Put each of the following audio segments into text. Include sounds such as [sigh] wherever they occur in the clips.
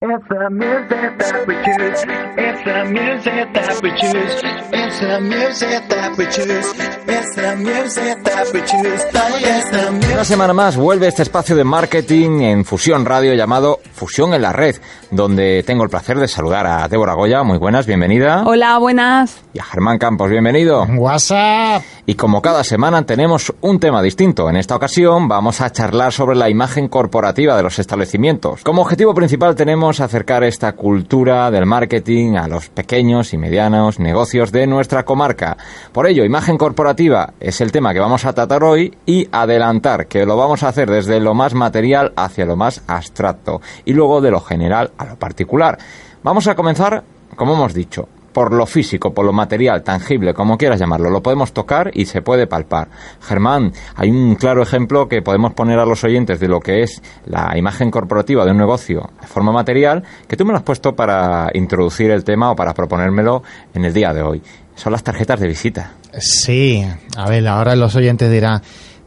It's the music that we choose. It's the music that we choose. It's the music that we choose. It's the music that we choose. It's the music. Una semana más vuelve este espacio de marketing en Fusión Radio llamado Fusión en la Red, donde tengo el placer de saludar a Débora Goya. Muy buenas, bienvenida. Hola, buenas. Y a Germán Campos, bienvenido. WhatsApp. Y como cada semana tenemos un tema distinto. En esta ocasión vamos a charlar sobre la imagen corporativa de los establecimientos. Como objetivo principal tenemos acercar esta cultura del marketing a los pequeños y medianos negocios de nuestra comarca. Por ello, imagen corporativa es el tema que vamos a tratar hoy y adelantar que lo vamos a hacer desde lo más material hacia lo más abstracto y luego de lo general a lo particular. Vamos a comenzar, como hemos dicho, por lo físico, por lo material, tangible, como quieras llamarlo. Lo podemos tocar y se puede palpar. Germán, hay un claro ejemplo que podemos poner a los oyentes de lo que es la imagen corporativa de un negocio de forma material, que tú me lo has puesto para introducir el tema o para proponérmelo en el día de hoy. Son las tarjetas de visita. Sí, a ver, ahora los oyentes dirán,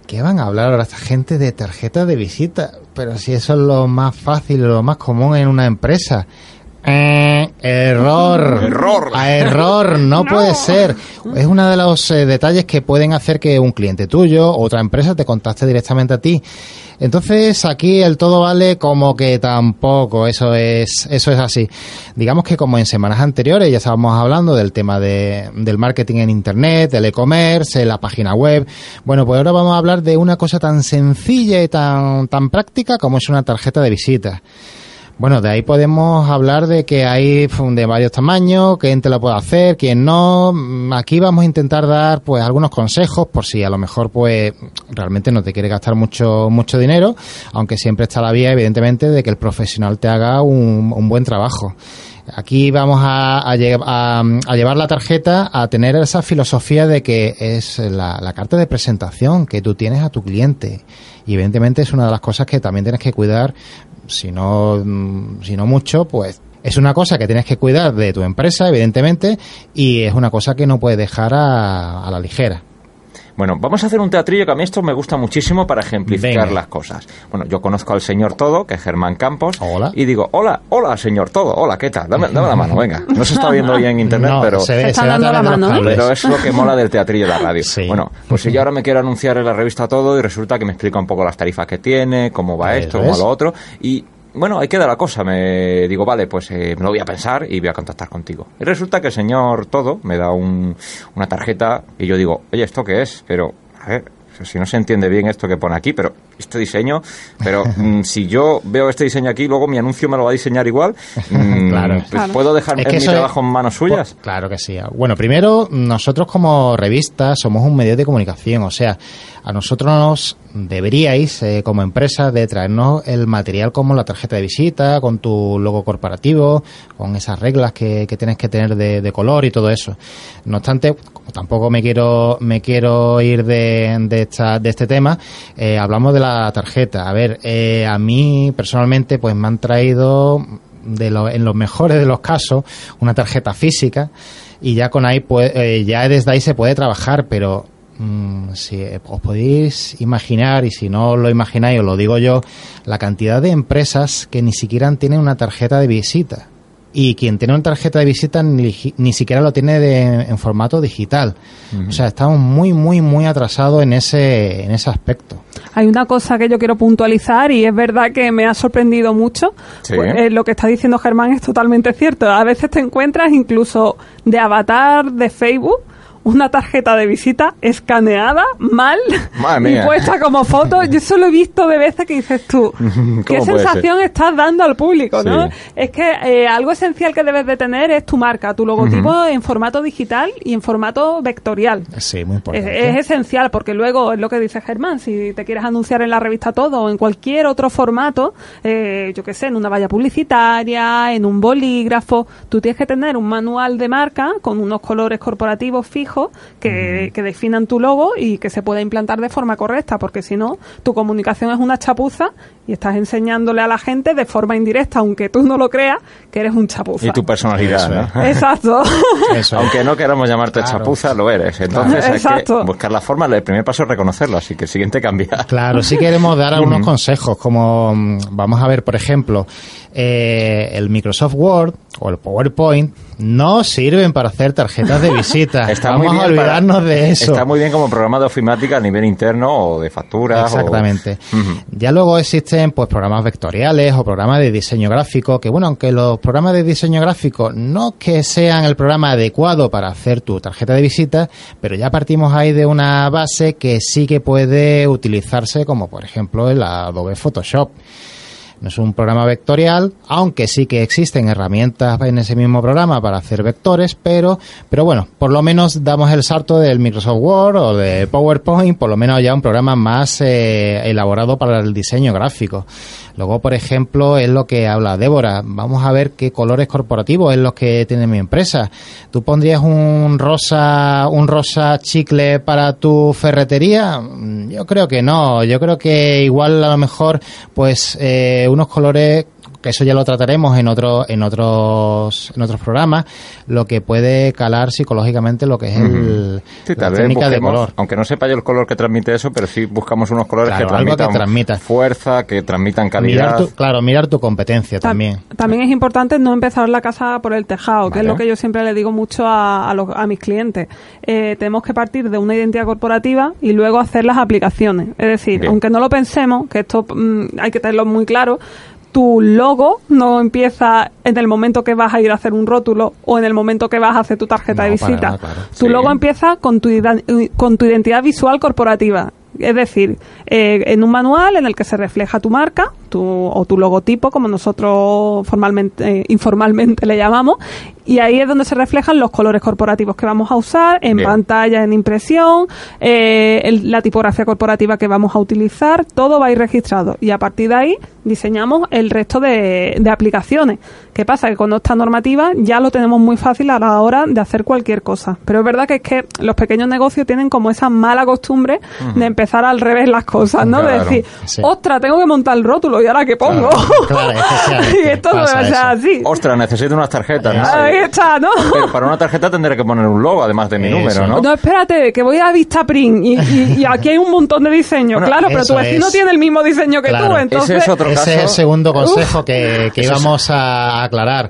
¿qué van a hablar ahora esta gente de tarjetas de visita? Pero si eso es lo más fácil, lo más común en una empresa. Eh, error. Error. A error, no, puede ser. Es uno de los eh, detalles que pueden hacer que un cliente tuyo o otra empresa te contacte directamente a ti. Entonces aquí el todo vale como que tampoco, eso es, eso es así. Digamos que como en semanas anteriores ya estábamos hablando del tema de, del marketing en internet, del e-commerce, la página web. Bueno, pues ahora vamos a hablar de una cosa tan sencilla y tan, tan práctica como es una tarjeta de visita. Bueno, de ahí podemos hablar de que hay de varios tamaños, quién te lo puede hacer, quién no. Aquí vamos a intentar dar pues algunos consejos por si a lo mejor pues realmente no te quiere gastar mucho mucho dinero, aunque siempre está la vía evidentemente de que el profesional te haga un, un buen trabajo. Aquí vamos a, a, a, a, llevar la tarjeta a tener esa filosofía de que es la, la, carta de presentación que tú tienes a tu cliente. Y evidentemente es una de las cosas que también tienes que cuidar, si no, si no mucho, pues es una cosa que tienes que cuidar de tu empresa, evidentemente, y es una cosa que no puedes dejar a, a la ligera. Bueno, vamos a hacer un teatrillo que a mí esto me gusta muchísimo para ejemplificar Venga. las cosas. Bueno, yo conozco al señor Todo, que es Germán Campos. Hola. Y digo, hola, hola, señor Todo, hola, ¿qué tal? Dame, dame la mano, venga. No se está viendo hoy en internet, [laughs] No, pero... se ve, Se está se dando la mano, ¿eh? Pero es lo que mola del teatrillo de la radio. Sí. Bueno, pues si yo ahora me quiero anunciar en la revista todo y resulta que me explica un poco las tarifas que tiene, cómo va esto, cómo lo otro, y bueno, ahí queda la cosa. Me digo, vale, pues eh, me lo voy a pensar y voy a contactar contigo. Y resulta que el señor todo me da un- una tarjeta y yo digo, oye, ¿esto qué es? Pero, a ver, si no se entiende bien esto que pone aquí, pero este diseño, pero [laughs] mm, si yo veo este diseño aquí, luego mi anuncio me lo va a diseñar igual, [laughs] mm, Claro. pues, Claro. ¿puedo dejar Es que mi es- trabajo en manos suyas? Pues, claro que sí. Bueno, primero, nosotros como revista somos un medio de comunicación, o sea, a nosotros nos deberíais, eh, como empresa, de traernos el material como la tarjeta de visita, con tu logo corporativo, con esas reglas que, que tienes que tener de, de color y todo eso. No obstante, como tampoco me quiero, me quiero ir de, de, esta, de este tema, eh, hablamos de la tarjeta. A ver, eh, a mí personalmente, pues me han traído de lo- en los mejores de los casos, una tarjeta física y ya con ahí, pues, eh, ya desde ahí se puede trabajar, pero mm, si os podéis imaginar, y si no lo imagináis, os lo digo yo, la cantidad de empresas que ni siquiera tienen una tarjeta de visita. Y quien tiene una tarjeta de visita ni, ni siquiera lo tiene de- en formato digital. O sea, estamos muy, muy, muy atrasados en ese, en ese aspecto. Hay una cosa que yo quiero puntualizar y es verdad que me ha sorprendido mucho. Sí. Pues, eh, lo que está diciendo Germán es totalmente cierto. A veces te encuentras incluso de avatar de Facebook una tarjeta de visita escaneada, mal, y puesta como foto. Yo [laughs] eso lo he visto de veces que dices tú, [laughs] ¿qué ¿Cómo puede sensación estás dando al público? ¿no? Es que eh, algo esencial que debes de tener es tu marca, tu logotipo en formato digital y en formato vectorial. Sí, muy Es, importante. es esencial porque luego es lo que dice Germán, si te quieres anunciar en la revista Todo o en cualquier otro formato, eh, yo qué sé, en una valla publicitaria, en un bolígrafo, tú tienes que tener un manual de marca con unos colores corporativos fijos que, que definan tu logo y que se pueda implantar de forma correcta, porque si no, tu comunicación es una chapuza y estás enseñándole a la gente de forma indirecta, aunque tú no lo creas, que eres un chapuza. Y tu personalidad, Eso ¿no? [laughs] [laughs] Exacto. Eso. Aunque no queramos llamarte Claro. chapuza, lo eres. Entonces hay Exacto. que buscar la forma. El primer paso es reconocerlo, así que el siguiente cambia. Claro, sí queremos dar algunos consejos, como mm, vamos a ver, por ejemplo, eh, el Microsoft Word o el PowerPoint no sirven para hacer tarjetas de visita. [laughs] Está vamos a para- olvidarnos de eso. Está muy bien como programa de ofimática a nivel interno o de facturas. o- Exactamente. [laughs] Ya luego existen pues programas vectoriales o programas de diseño gráfico, que bueno, aunque los programas de diseño gráfico no que sean el programa adecuado para hacer tu tarjeta de visita, pero ya partimos ahí de una base que sí que puede utilizarse como por ejemplo el Adobe Photoshop. No es un programa vectorial, aunque sí que existen herramientas en ese mismo programa para hacer vectores, pero, pero bueno, por lo menos damos el salto del Microsoft Word o de PowerPoint, por lo menos ya un programa más eh, elaborado para el diseño gráfico. Luego, por ejemplo, es lo que habla Débora. Vamos a ver qué colores corporativos es los que tiene mi empresa. ¿Tú pondrías un rosa, un rosa chicle para tu ferretería? Mm, Yo creo que no. Yo creo que igual a lo mejor, pues, eh, unos colores que eso ya lo trataremos en otro, en otros en otros programas lo que puede calar psicológicamente lo que es el, Sí, la técnica de color aunque no sepa yo el color que transmite eso, pero sí buscamos unos colores Claro, que transmitan transmita. fuerza, que transmitan calidad. mirar tu, claro mirar tu competencia Tam- también También es importante no empezar la casa por el tejado, que es lo que yo siempre le digo mucho a, a los- a mis clientes. Eh, tenemos que partir de una identidad corporativa y luego hacer las aplicaciones. Es decir, Bien. aunque no lo pensemos, que esto mm, hay que tenerlo muy claro, tu logo no empieza en el momento que vas a ir a hacer un rótulo o en el momento que vas a hacer tu tarjeta No, de visita. nada, claro. Tu Sí. logo empieza con tu, con tu identidad visual corporativa. Es decir, eh, en un manual en el que se refleja tu marca tu, o tu logotipo, como nosotros formalmente, eh, informalmente [laughs] le llamamos, y ahí es donde se reflejan los colores corporativos que vamos a usar en Bien. pantalla, en impresión, eh, el- la tipografía corporativa que vamos a utilizar, todo va a ir registrado. Y a partir de ahí diseñamos el resto de, de aplicaciones. ¿Qué pasa? Que con esta normativa ya lo tenemos muy fácil a la hora de hacer cualquier cosa. Pero es verdad que es que los pequeños negocios tienen como esa mala costumbre de empezar al revés las cosas, ¿no? De decir, sí. ostras, tengo que montar el rótulo y ahora qué pongo. claro, [laughs] y esto no pasa debe ser eso. así. Ostras, necesito unas tarjetas, ¿no? Ahí está, ¿no? Pero para una tarjeta tendré que poner un logo, además de mi Eso. número, ¿no? No, espérate, que voy a Vistaprint y, y, y aquí hay un montón de diseños. Bueno, claro, pero tu vecino es. tiene el mismo diseño que Claro. tú, Ese entonces... es otro Ese caso. es el segundo consejo que, que Eso es- íbamos a aclarar.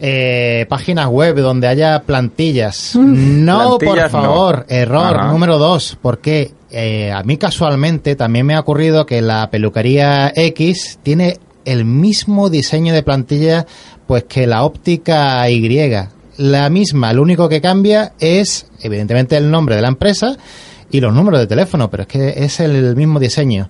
Eh, páginas web donde haya plantillas. No, Plantillas por no. favor. Error Ajá. número dos. Porque eh, a mí casualmente también me ha ocurrido que la peluquería X tiene el mismo diseño de plantilla pues que la óptica Y. La misma, lo único que cambia es evidentemente el nombre de la empresa y los números de teléfono, pero es que es el mismo diseño.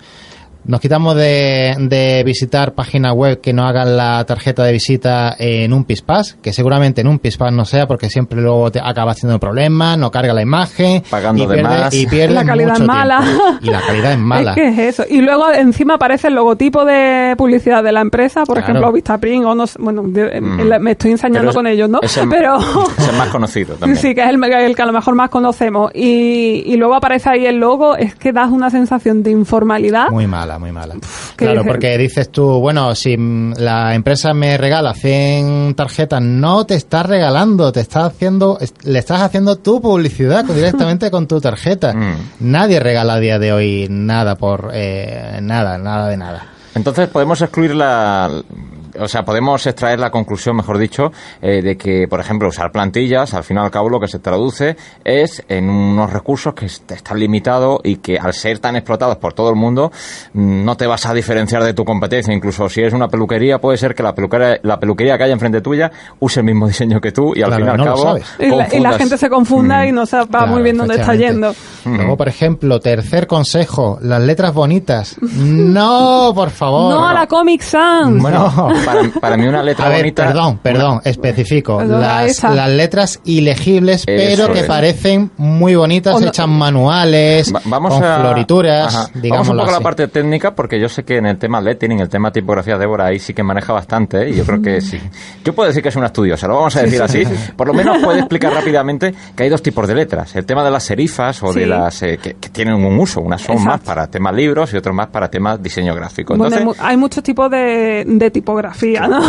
Nos quitamos de, de visitar páginas web que no hagan la tarjeta de visita en un PISPAS, que seguramente en un PISPAS no sea porque siempre luego te acaba haciendo problemas, no carga la imagen. Pagando y de pierde- más. Y pierde La calidad mucho es mala. tiempo. Y la calidad es [laughs] mala. Es que es eso. Y luego encima aparece el logotipo de publicidad de la empresa, por Claro. ejemplo, Vistaprint o no sé, bueno, de- Mm. me estoy ensañando es- con ellos, ¿no? es el- Pero [laughs] Es el más conocido también. [laughs] sí, que es el, el que a lo mejor más conocemos. Y, y luego aparece ahí el logo, es que das una sensación de informalidad. Muy mala, muy mala. ¿qué Claro, porque dices tú, bueno, si mm, la empresa me regala 100 tarjetas, no te estás regalando, te estás haciendo, le estás haciendo tu publicidad [laughs] directamente con tu tarjeta. Mm. Nadie regala a día de hoy nada por eh, nada, nada de nada. Entonces podemos excluir la, o sea, podemos extraer la conclusión, mejor dicho, eh, de que, por ejemplo, usar plantillas, al fin y al cabo lo que se traduce es en unos recursos que est- están limitados y que al ser tan explotados por todo el mundo, mm, no te vas a diferenciar de tu competencia. Incluso si eres una peluquería, puede ser que la peluquería, la peluquería que haya enfrente tuya use el mismo [laughs] diseño que tú y al Claro, fin y al no lo cabo. sabes. Y la, y la gente se confunda y no sepa muy Claro, bien dónde está yendo. Luego, por ejemplo, tercer consejo, las letras bonitas. [laughs] No, por favor. No a la Comic Sans. Bueno, [laughs] para, para mí una letra A ver, bonita. perdón, perdón, especifico. Las, las letras ilegibles, pero Eso que es. parecen muy bonitas, no- hechas manuales, Va- vamos con a, florituras. Vamos un poco a la parte técnica porque yo sé que en el tema letting, en el tema tipografía, Débora ahí sí que maneja bastante ¿eh? y yo creo que sí. Yo puedo decir que es una estudiosa, lo vamos a decir así. Por lo menos puede explicar rápidamente que hay dos tipos de letras. El tema de las serifas o de las eh, que, que tienen un uso. Unas son Exacto. más para temas libros y otros más para temas diseño gráfico. Entonces, hay muchos tipos de, de tipografía, ¿no?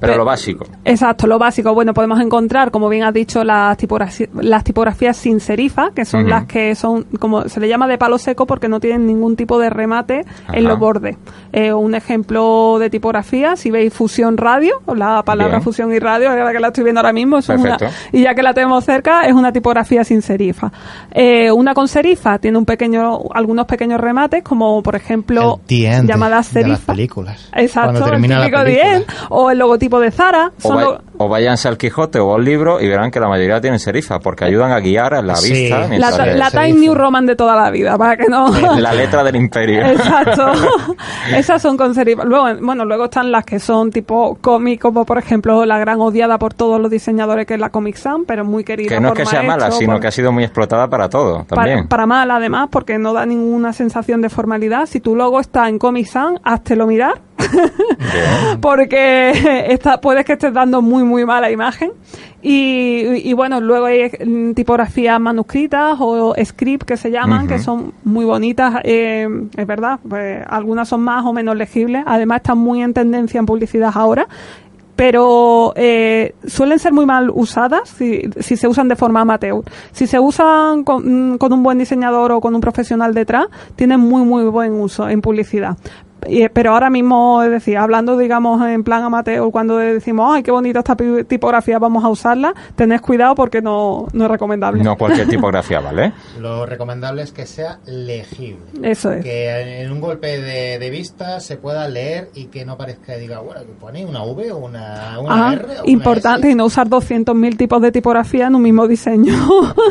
pero lo básico. Exacto, lo básico. Bueno, podemos encontrar, como bien has dicho, las, tipografías las tipografías sin serifa, que son las que son, como se le llama de palo seco porque no tienen ningún tipo de remate Ajá. en los bordes. Eh, un ejemplo de tipografía, si veis fusión radio, la palabra Bien. fusión y radio, ahora que la estoy viendo ahora mismo, es una- y ya que la tenemos cerca, es una tipografía sin serifa. Eh, una con serifa tiene un pequeño, algunos pequeños remates, como por ejemplo, llamadas de las serifa. películas. Exacto, Cuando termina la End, o el logotipo de Zara. O, lo- o váyanse al Quijote o al libro y verán que la mayoría tienen serifa porque ayudan a guiar a la Sí. vista la, la New Roman de toda la vida, para que no... [laughs] la letra del imperio. [laughs] Exacto. [laughs] Esas son con serifa. Luego, bueno, luego están las que son tipo cómic, como por ejemplo la gran odiada por todos los diseñadores que es la Comic Sans, pero muy querida Que no es que sea mala, sino por- que ha sido muy explotada para todo también. Para, para mal, además, porque no da ninguna sensación de formalidad. Si tu logo está en Comic Sans, háztelo mirar. Porque [laughs] está, puedes que estés dando muy, muy mala imagen. Y, y bueno, luego hay mm, tipografías manuscritas o script que se llaman, que son muy bonitas, eh, es verdad. Pues, algunas son más o menos legibles. Además, están muy en tendencia en publicidad ahora. Pero eh, suelen ser muy mal usadas si, si se usan de forma amateur. Si se usan con, mm, con un buen diseñador o con un profesional detrás, tienen muy, muy buen uso en publicidad. Y, pero ahora mismo, es decir, hablando, digamos, en plan amateur, cuando decimos, ay, qué bonita esta tipografía, vamos a usarla, tened cuidado porque no, no es recomendable. No cualquier tipografía, ¿vale? [laughs] Lo recomendable es que sea legible. Eso es. Que en un golpe de, de vista se pueda leer y que no parezca diga, bueno, que pone una V o una, una Ah, R. o importante, y no usar 200.000 tipos de tipografía en un mismo diseño.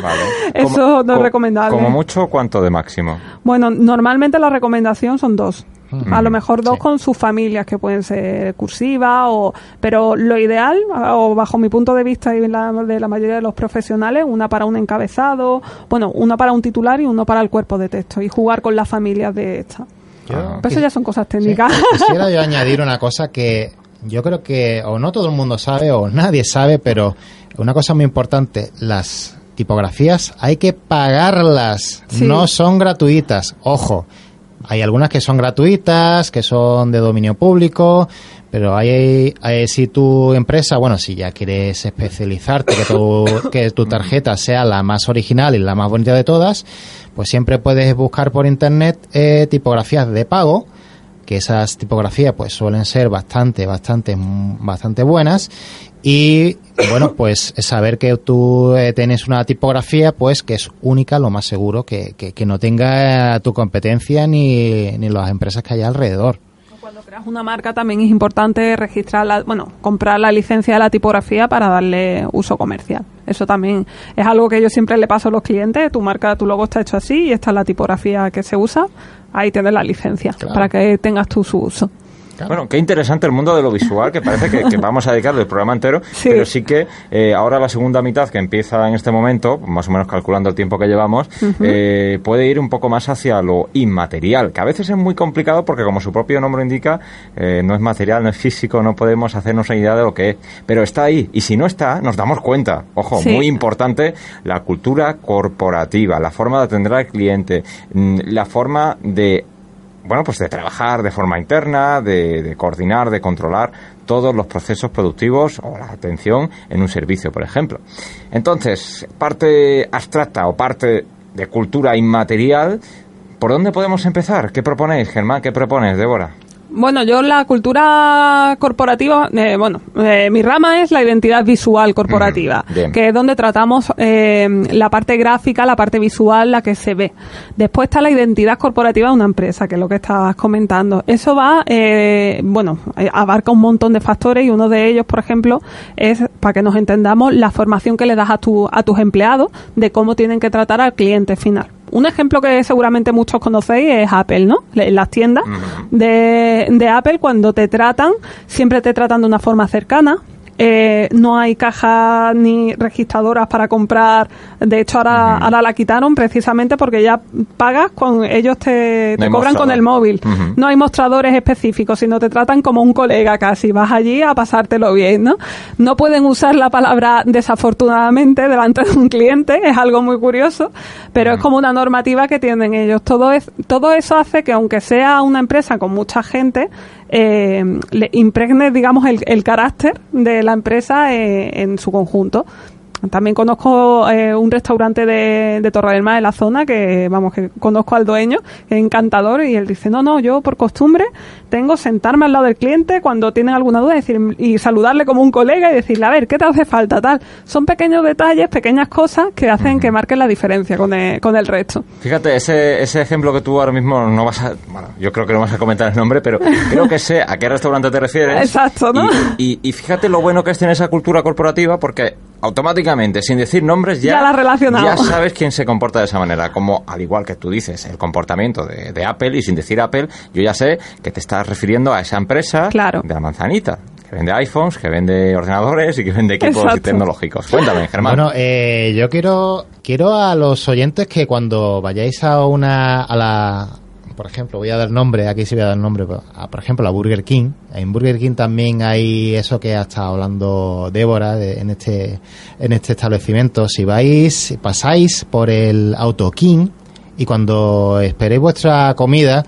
Vale. [laughs] Eso no es co- recomendable. Como mucho, ¿cuánto de máximo? Bueno, normalmente la recomendación son dos. A lo mejor dos sí. con sus familias, que pueden ser cursivas, o, pero lo ideal, o bajo mi punto de vista y la, de la mayoría de los profesionales, una para un encabezado, bueno, una para un titular y uno para el cuerpo de texto, y jugar con las familias de esta. Yo Ah. Pero eso ya son cosas sí, técnicas. [laughs] quisiera yo añadir una cosa que yo creo que o no todo el mundo sabe o nadie sabe, pero una cosa muy importante, las tipografías hay que pagarlas, Sí. no son gratuitas, ojo. Hay algunas que son gratuitas, que son de dominio público, pero hay, hay- si tu empresa, bueno, si ya quieres especializarte, que tu, [coughs] que tu tarjeta sea la más original y la más bonita de todas, pues siempre puedes buscar por internet eh, tipografías de pago, que esas tipografías pues suelen ser bastante, bastante, bastante buenas y bueno, pues saber que tú eh, tienes una tipografía pues que es única, lo más seguro, que, que, que no tenga tu competencia ni, ni las empresas que hay alrededor. Cuando creas una marca también es importante registrar, la, bueno, comprar la licencia de la tipografía para darle uso comercial. Eso también es algo que yo siempre le paso a los clientes. Tu marca, tu logo está hecho así y esta es la tipografía que se usa. Ahí tienes la licencia Claro. para que tengas tú su uso. Bueno, qué interesante el mundo de lo visual, que parece que, que vamos a dedicarle el programa entero, [laughs] Sí. pero sí que eh, ahora la segunda mitad que empieza en este momento, más o menos calculando el tiempo que llevamos, eh, puede ir un poco más hacia lo inmaterial, que a veces es muy complicado porque como su propio nombre indica, eh, no es material, no es físico, no podemos hacernos una idea de lo que es, pero está ahí, y si no está, nos damos cuenta. Ojo, Sí. muy importante, la cultura corporativa, la forma de atender al cliente, mm, la forma de bueno, pues de trabajar de forma interna, de, coordinar, de controlar todos los procesos productivos o la atención en un servicio, por ejemplo. Entonces, parte abstracta o parte de cultura inmaterial, ¿por dónde podemos empezar? ¿Qué proponéis, Germán? ¿Qué propones, Débora? Bueno, yo la cultura corporativa, eh, bueno, eh, mi rama es la identidad visual corporativa, que es donde tratamos eh, la parte gráfica, la parte visual, la que se ve. Después está la identidad corporativa de una empresa, que es lo que estabas comentando. Eso va, eh, bueno, eh, abarca un montón de factores y uno de ellos, por ejemplo, es, para que nos entendamos, la formación que le das a, tu, a tus empleados de cómo tienen que tratar al cliente final. Un ejemplo que seguramente muchos conocéis es Apple, ¿no? En las tiendas de, de Apple, cuando te tratan, siempre te tratan de una forma cercana. Eh, no hay cajas ni registradoras para comprar. De hecho, ahora, ahora la quitaron precisamente porque ya pagas con ellos te, cobran con el móvil. No hay mostradores específicos, sino te tratan como un colega casi. Vas allí a pasártelo bien, ¿no? No pueden usar la palabra desafortunadamente delante de un cliente, es algo muy curioso, pero es como una normativa que tienen ellos. Todo, es, todo eso hace que aunque sea una empresa con mucha gente, eh, le impregne, digamos, el, el carácter de la empresa eh, en su conjunto. También conozco eh, un restaurante de, de Torre del Mar en la zona que, vamos, que conozco al dueño, que es encantador, y él dice, no, no, yo por costumbre tengo sentarme al lado del cliente cuando tienen alguna duda decir, y saludarle como un colega y decirle, a ver, ¿qué te hace falta? Tal. Son pequeños detalles, pequeñas cosas que hacen que marquen la diferencia con el, con el resto. Fíjate, ese, ese ejemplo que tú ahora mismo no vas a... Bueno, yo creo que no vas a comentar el nombre, pero creo que sé a qué restaurante te refieres. [laughs] Exacto, ¿no? Y, y- y fíjate lo bueno que es tener esa cultura corporativa porque automáticamente, sin decir nombres, ya, Ya la has relacionado. ya sabes quién se comporta de esa manera. Como, al igual que tú dices, el comportamiento de, de Apple, y sin decir Apple, yo ya sé que te estás refiriendo a esa empresa Claro. de la manzanita, que vende iPhones, que vende ordenadores y que vende equipos Exacto. tecnológicos. Cuéntame, Germán. Bueno, eh, yo quiero quiero a los oyentes que cuando vayáis a una a la por ejemplo, voy a dar nombre, aquí sí voy a dar nombre, a, por ejemplo, a Burger King. En Burger King también hay eso que ha estado hablando Débora de- en este en este establecimiento. Si vais, pasáis por el Auto King y cuando esperéis vuestra comida,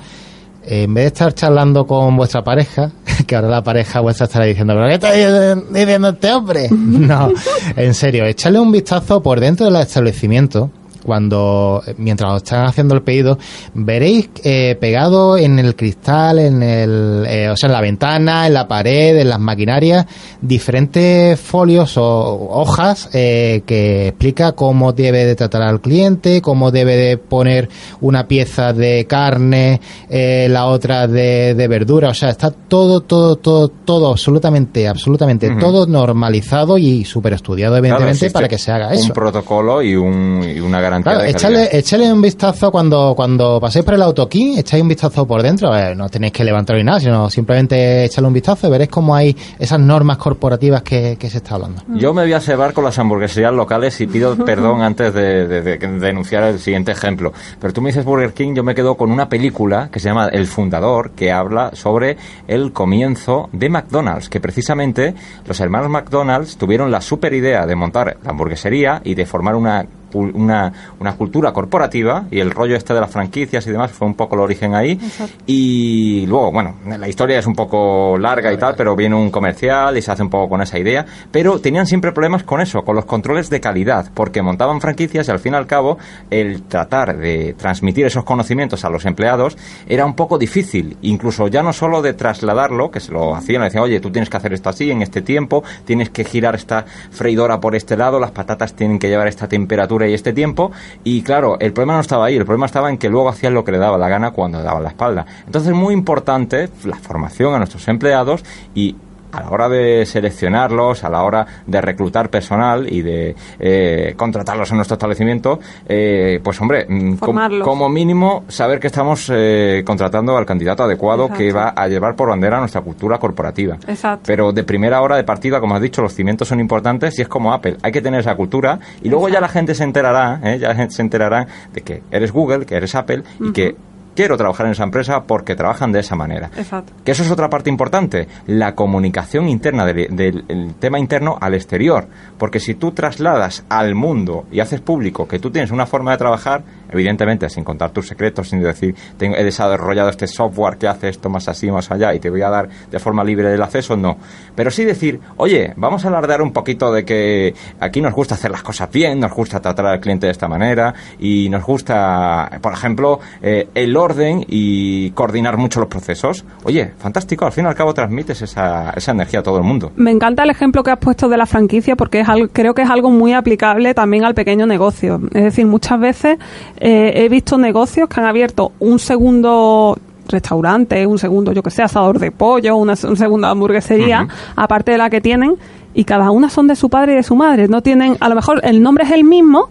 en vez de estar charlando con vuestra pareja, [laughs] que ahora la pareja vuestra estará diciendo, ¿pero qué está diciendo este hombre? [laughs] No, en serio, echarle un vistazo por dentro del establecimiento. Cuando, eh, mientras os están haciendo el pedido, veréis eh, pegado en el cristal, en el, eh, o sea, en la ventana, en la pared, en las maquinarias, diferentes folios o hojas eh, que explica cómo debe de tratar al cliente, cómo debe de poner una pieza de carne, eh, la otra de, de verdura, o sea, está todo, todo, todo, todo, absolutamente, absolutamente, todo normalizado y súper estudiado, evidentemente, para que se haga Un eso. protocolo y, un, y una garantía Claro, de echarle un vistazo cuando, cuando paséis por el autoquín, echáis un vistazo por dentro, eh, no tenéis que levantar ni nada, sino simplemente echarle un vistazo y veréis cómo hay esas normas corporativas que, que se está hablando. Yo me voy a cebar con las hamburgueserías locales y pido [laughs] perdón antes de, de- de- de denunciar el siguiente ejemplo. Pero tú me dices Burger King, yo me quedo con una película que se llama El Fundador, que habla sobre el comienzo de McDonald's, que precisamente los hermanos McDonald's tuvieron la super idea de montar la hamburguesería y de formar una una, una cultura corporativa y el rollo este de las franquicias y demás fue un poco el origen ahí. Y luego bueno la historia es un poco larga y tal pero viene un comercial y se hace un poco con esa idea. Pero tenían siempre problemas con eso con los controles de calidad porque montaban franquicias y al fin y al cabo el tratar de transmitir esos conocimientos a los empleados era un poco difícil. Incluso ya no solo de trasladarlo que se lo hacían le decían oye tú tienes que hacer esto así en este tiempo tienes que girar esta freidora por este lado las patatas tienen que llevar esta temperatura y este tiempo y claro el problema no estaba ahí el problema estaba en que luego hacían lo que le daba la gana cuando le daban la espalda. Entonces muy importante la formación a nuestros empleados y a la hora de seleccionarlos, a la hora de reclutar personal y de eh, contratarlos en nuestro establecimiento, eh, pues hombre, mm, com- como mínimo saber que estamos eh, contratando al candidato adecuado que va a llevar por bandera nuestra cultura corporativa. Exacto. Pero de primera hora de partida, como has dicho, los cimientos son importantes y es como Apple. Hay que tener esa cultura y luego ya la gente se enterará, ¿eh? ya la gente se enterará de que eres Google, que eres Apple y que quiero trabajar en esa empresa porque trabajan de esa manera. Exacto. Que eso es otra parte importante, la comunicación interna del, del- el tema interno al exterior. Porque si tú trasladas al mundo y haces público que tú tienes una forma de trabajar, evidentemente sin contar tus secretos, sin decir, tengo, he desarrollado este software que hace esto más así, más allá, y te voy a dar de forma libre el acceso, no. Pero sí decir, oye, vamos a alardear un poquito de que aquí nos gusta hacer las cosas bien, nos gusta tratar al cliente de esta manera, y nos gusta, por ejemplo, eh, el orden y coordinar mucho los procesos. Oye, fantástico, al fin y al cabo transmites esa, esa energía a todo el mundo. Me encanta el ejemplo que has puesto de la franquicia porque es algo, creo que es algo muy aplicable también al pequeño negocio. Es decir, muchas veces eh, he visto negocios que han abierto un segundo restaurante, un segundo, yo que sé, asador de pollo, una, un segunda hamburguesería, aparte de la que tienen, y cada una son de su padre y de su madre. No tienen, a lo mejor el nombre es el mismo,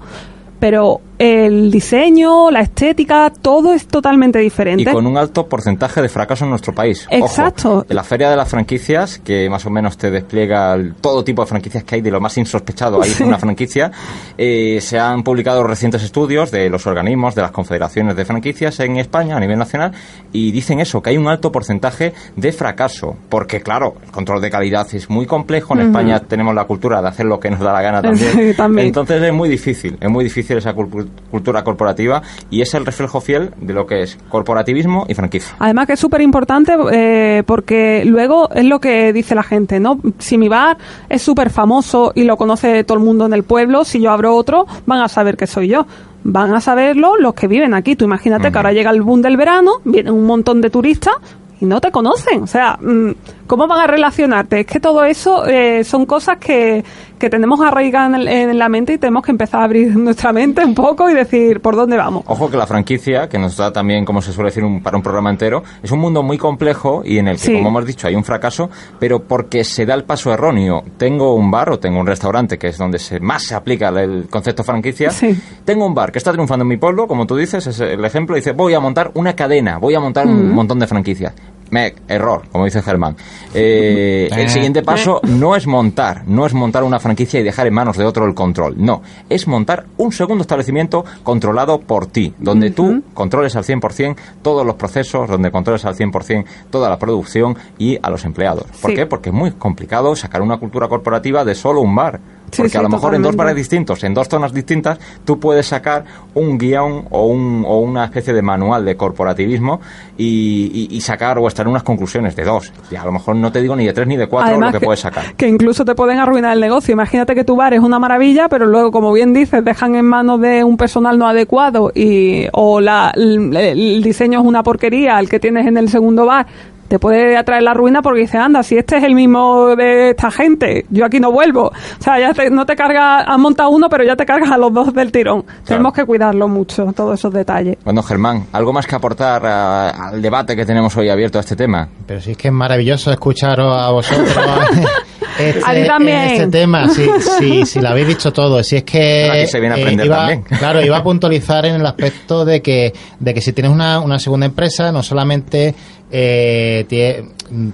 pero el diseño, la estética, todo es totalmente diferente. Y con un alto porcentaje de fracaso en nuestro país. Exacto. Ojo, en la Feria de las Franquicias, que más o menos te despliega el- todo tipo de franquicias que hay, de lo más insospechado hay [laughs] una franquicia, eh, se han publicado recientes estudios de los organismos, de las confederaciones de franquicias en España a nivel nacional, y dicen eso, que hay un alto porcentaje de fracaso. Porque, claro, el control de calidad es muy complejo. En España tenemos la cultura de hacer lo que nos da la gana [laughs] también. Sí, también. Entonces es muy difícil, es muy difícil esa cultu- cultura corporativa y es el reflejo fiel de lo que es corporativismo y franquicia. Además que es súper importante eh, porque luego es lo que dice la gente, ¿no? Si mi bar es súper famoso y lo conoce todo el mundo en el pueblo, si yo abro otro, van a saber que soy yo. Van a saberlo los que viven aquí. Tú imagínate que ahora llega el boom del verano, vienen un montón de turistas y no te conocen. O sea, mm, ¿cómo van a relacionarte? Es que todo eso eh, son cosas que, que tenemos arraigadas en, en la mente y tenemos que empezar a abrir [laughs] nuestra mente un poco y decir por dónde vamos. Ojo que la franquicia, que nos da también, como se suele decir, un- para un programa entero, es un mundo muy complejo y en el que, Sí. como hemos dicho, hay un fracaso, pero porque se da el paso erróneo. Tengo un bar o tengo un restaurante, que es donde se, más se aplica el concepto franquicia. Sí. Tengo un bar que está triunfando en mi pueblo, como tú dices, es el ejemplo, dice, voy a montar una cadena, voy a montar un montón de franquicias. Me, error, como dice Germán. Eh, el siguiente paso no es montar, no es montar una franquicia y dejar en manos de otro el control. No, es montar un segundo establecimiento controlado por ti, donde tú controles al 100% todos los procesos, donde controles al 100% toda la producción y a los empleados. ¿Por Sí. qué? Porque es muy complicado sacar una cultura corporativa de solo un bar. Porque sí, a lo mejor en dos bares distintos, en dos zonas distintas, tú puedes sacar un guion o, un, o una especie de manual de corporativismo y, y- y sacar o estar en unas conclusiones de dos. Y a lo mejor no te digo ni de tres ni de cuatro lo que, puedes sacar. que incluso te pueden arruinar el negocio. Imagínate que tu bar es una maravilla, pero luego, como bien dices, dejan en manos de un personal no adecuado y o la, el, el diseño es una porquería, el que tienes en el segundo bar. Te puede atraer la ruina porque dices, anda, si este es el mismo de esta gente, yo aquí no vuelvo. O sea, ya te- no te cargas, has montado uno, pero ya te cargas a los dos del tirón. Tenemos que cuidarlo mucho, todos esos detalles. Bueno, Germán, ¿algo más que aportar a- al debate que tenemos hoy abierto a este tema? Pero sí es que es maravilloso escucharos a vosotros [laughs] [laughs] este, A ti también. en este tema. Sí, sí, sí, lo habéis dicho todo. Si es que Aquí se viene a eh, aprender iba, también. Claro, iba a [laughs] puntualizar en el aspecto de que, de que si tienes una, una segunda empresa, no solamente eh,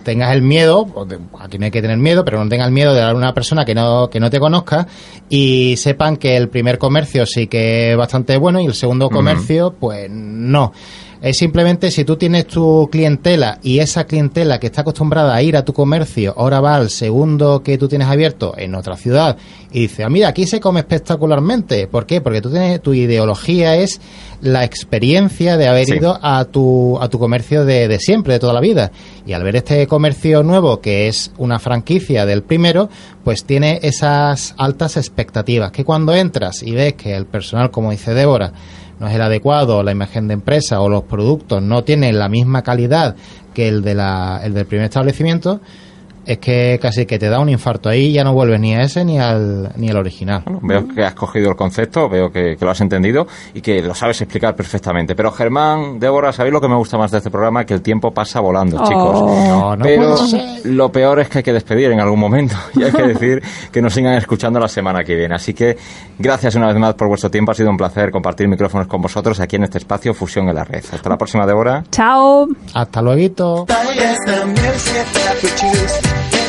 tengas el miedo, aquí no hay que tener miedo, pero no tengas el miedo de dar a una persona que no, que no te conozca y sepan que el primer comercio sí que es bastante bueno y el segundo comercio, pues no. Es simplemente si tú tienes tu clientela y esa clientela que está acostumbrada a ir a tu comercio ahora va al segundo que tú tienes abierto en otra ciudad y dice, ah, mira, aquí se come espectacularmente. ¿Por qué? Porque tú tienes, tu ideología es la experiencia de haber Sí. ido a tu, a tu comercio de, de siempre, de toda la vida. Y al ver este comercio nuevo, que es una franquicia del primero, pues tiene esas altas expectativas. Que cuando entras y ves que el personal, como dice Débora, no es el adecuado, la imagen de empresa o los productos no tienen la misma calidad que el, de la, el del primer establecimiento, es que casi que te da un infarto ahí y ya no vuelves ni a ese ni al, ni al original. Bueno, veo que has cogido el concepto, veo que, que lo has entendido y que lo sabes explicar perfectamente. Pero Germán, Débora, ¿sabéis lo que me gusta más de este programa? Que el tiempo pasa volando, Oh. chicos. No, no Pero lo peor es que hay que despedir en algún momento [laughs] y hay que [laughs] decir que nos sigan escuchando la semana que viene. Así que gracias una vez más por vuestro tiempo. Ha sido un placer compartir micrófonos con vosotros aquí en este espacio Fusión en la Red. Hasta la próxima, Débora. Chao. Hasta luego.